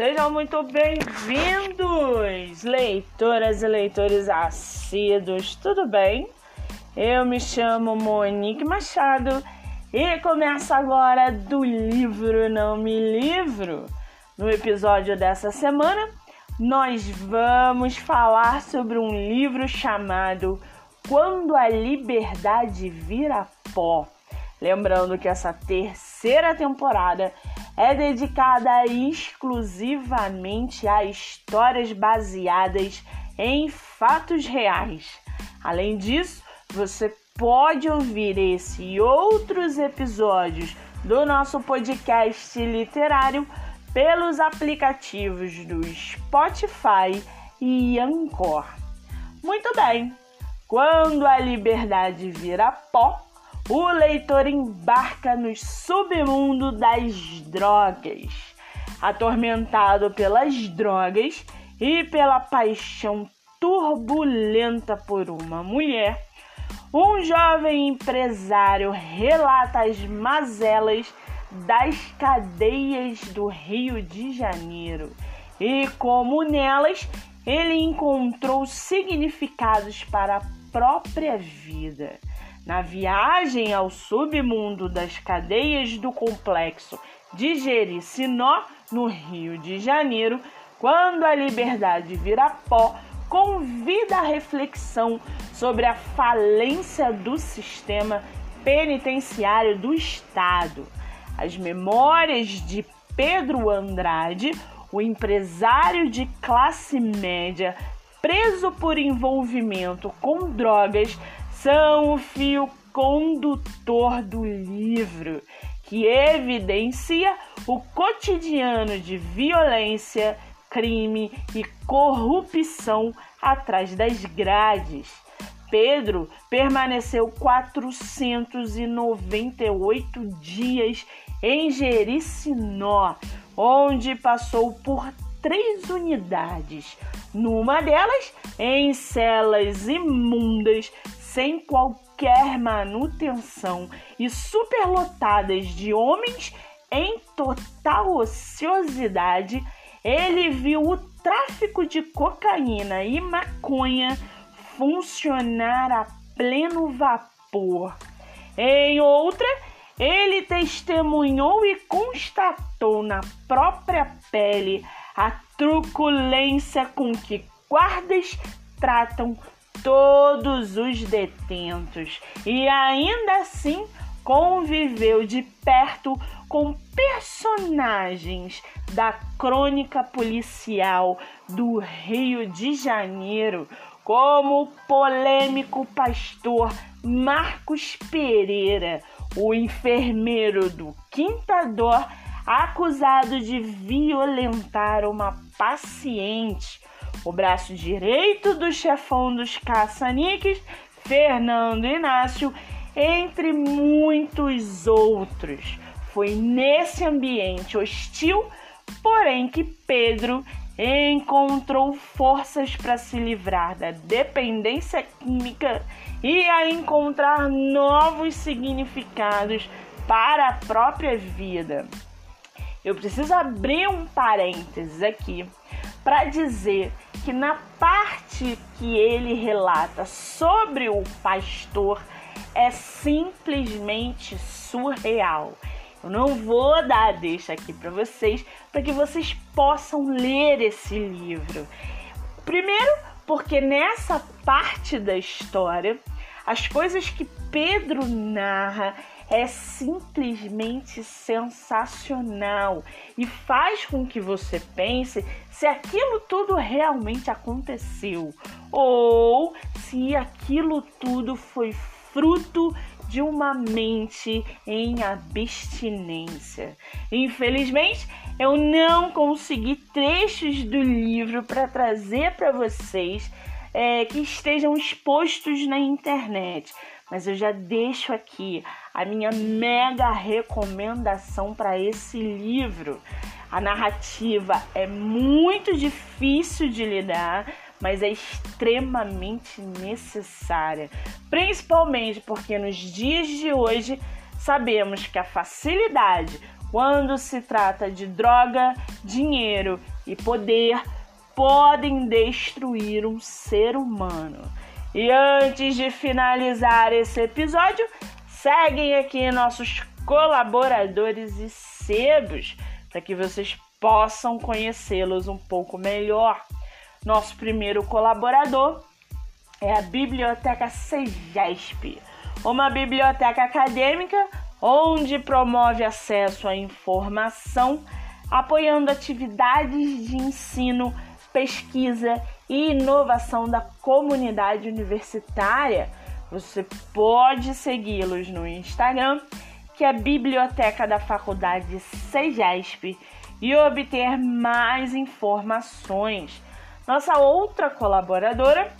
Sejam muito bem-vindos, leitoras e leitores assíduos, tudo bem? Eu me chamo Monique Machado e começo agora do livro Não Me Livro. No episódio dessa semana, nós vamos falar sobre um livro chamado Quando a Liberdade Vira Pó. Lembrando que essa terceira temporada é dedicada exclusivamente a histórias baseadas em fatos reais. Além disso, você pode ouvir esse e outros episódios do nosso podcast literário pelos aplicativos do Spotify e Anchor. Muito bem, quando a liberdade vira pó, o leitor embarca no submundo das drogas. Atormentado pelas drogas e pela paixão turbulenta por uma mulher, um jovem empresário relata as mazelas das cadeias do Rio de Janeiro e como nelas ele encontrou significados para própria vida. Na viagem ao submundo das cadeias do complexo de Jericinó, no Rio de Janeiro, quando a liberdade vira pó, convida a reflexão sobre a falência do sistema penitenciário do Estado. As memórias de Pedro Andrade, o empresário de classe média preso por envolvimento com drogas, são o fio condutor do livro, que evidencia o cotidiano de violência, crime e corrupção atrás das grades. Pedro permaneceu 498 dias em Jericinó, onde passou por três unidades. Numa delas, em celas imundas, sem qualquer manutenção e superlotadas de homens em total ociosidade, ele viu o tráfico de cocaína e maconha funcionar a pleno vapor. Em outra, ele testemunhou e constatou na própria pele a truculência com que guardas tratam todos os detentos. E ainda assim conviveu de perto com personagens da crônica policial do Rio de Janeiro, como o polêmico pastor Marcos Pereira, o enfermeiro do Quintador, acusado de violentar uma paciente o braço direito do chefão dos caça-níqueis, Fernando Inácio, entre muitos outros. Foi nesse ambiente hostil, porém, que Pedro encontrou forças para se livrar da dependência química e a encontrar novos significados para a própria vida. Eu preciso abrir um parênteses aqui para dizer que na parte que ele relata sobre o pastor é simplesmente surreal. Eu não vou dar a deixa aqui para vocês, para que vocês possam ler esse livro. Primeiro, porque nessa parte da história, as coisas que Pedro narra é simplesmente sensacional e faz com que você pense se aquilo tudo realmente aconteceu ou se aquilo tudo foi fruto de uma mente em abstinência. Infelizmente, eu não consegui trechos do livro para trazer para vocês é, que estejam expostos na internet, mas eu já deixo aqui a minha mega recomendação para esse livro. A narrativa é muito difícil de lidar, mas é extremamente necessária, principalmente porque nos dias de hoje sabemos que a facilidade quando se trata de droga, dinheiro e poder, podem destruir um ser humano. E antes de finalizar esse episódio, seguem aqui nossos colaboradores e sebos para que vocês possam conhecê-los um pouco melhor. Nosso primeiro colaborador é a Biblioteca SEGESP, uma biblioteca acadêmica onde promove acesso à informação, apoiando atividades de ensino, pesquisa e inovação da comunidade universitária. Você pode segui-los no Instagram, que é Biblioteca da Faculdade SEGESP, e obter mais informações. Nossa outra colaboradora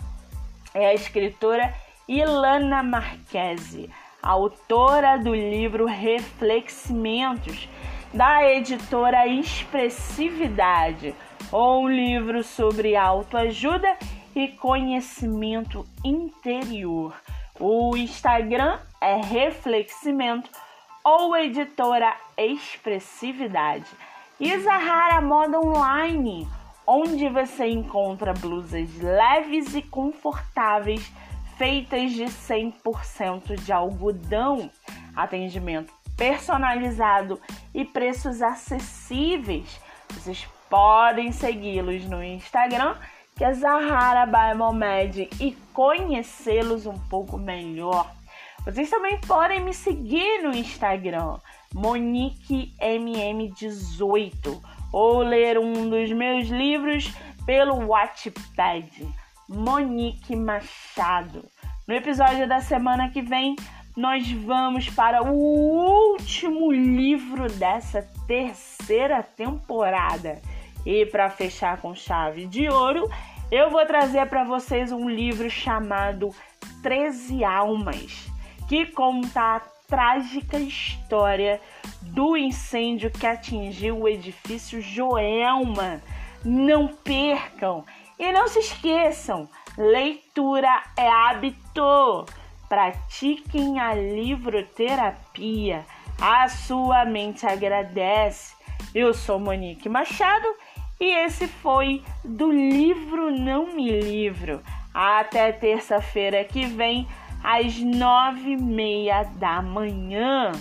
é a escritora Ilana Marquese autora do livro Refleximentos, da editora Expressividade, um livro sobre autoajuda e conhecimento interior. O Instagram é Refleximento ou editora Expressividade. Zahara Moda Online, onde você encontra blusas leves e confortáveis feitas de 100% de algodão, atendimento personalizado e preços acessíveis. Vocês podem segui-los no Instagram, que é Zahara by Momed, e conhecê-los um pouco melhor. Vocês também podem me seguir no Instagram, MoniqueMM18, ou ler um dos meus livros pelo Wattpad. Monique Machado. No episódio da semana que vem, nós vamos para o último livro dessa terceira temporada. E para fechar com chave de ouro, eu vou trazer para vocês um livro chamado Treze Almas, que conta a trágica história do incêndio que atingiu o edifício Joelma. Não percam! E não se esqueçam, leitura é hábito. Pratiquem a livroterapia. A sua mente agradece. Eu sou Monique Machado e esse foi do livro Não Me Livro. Até terça-feira que vem, às nove e meia da manhã.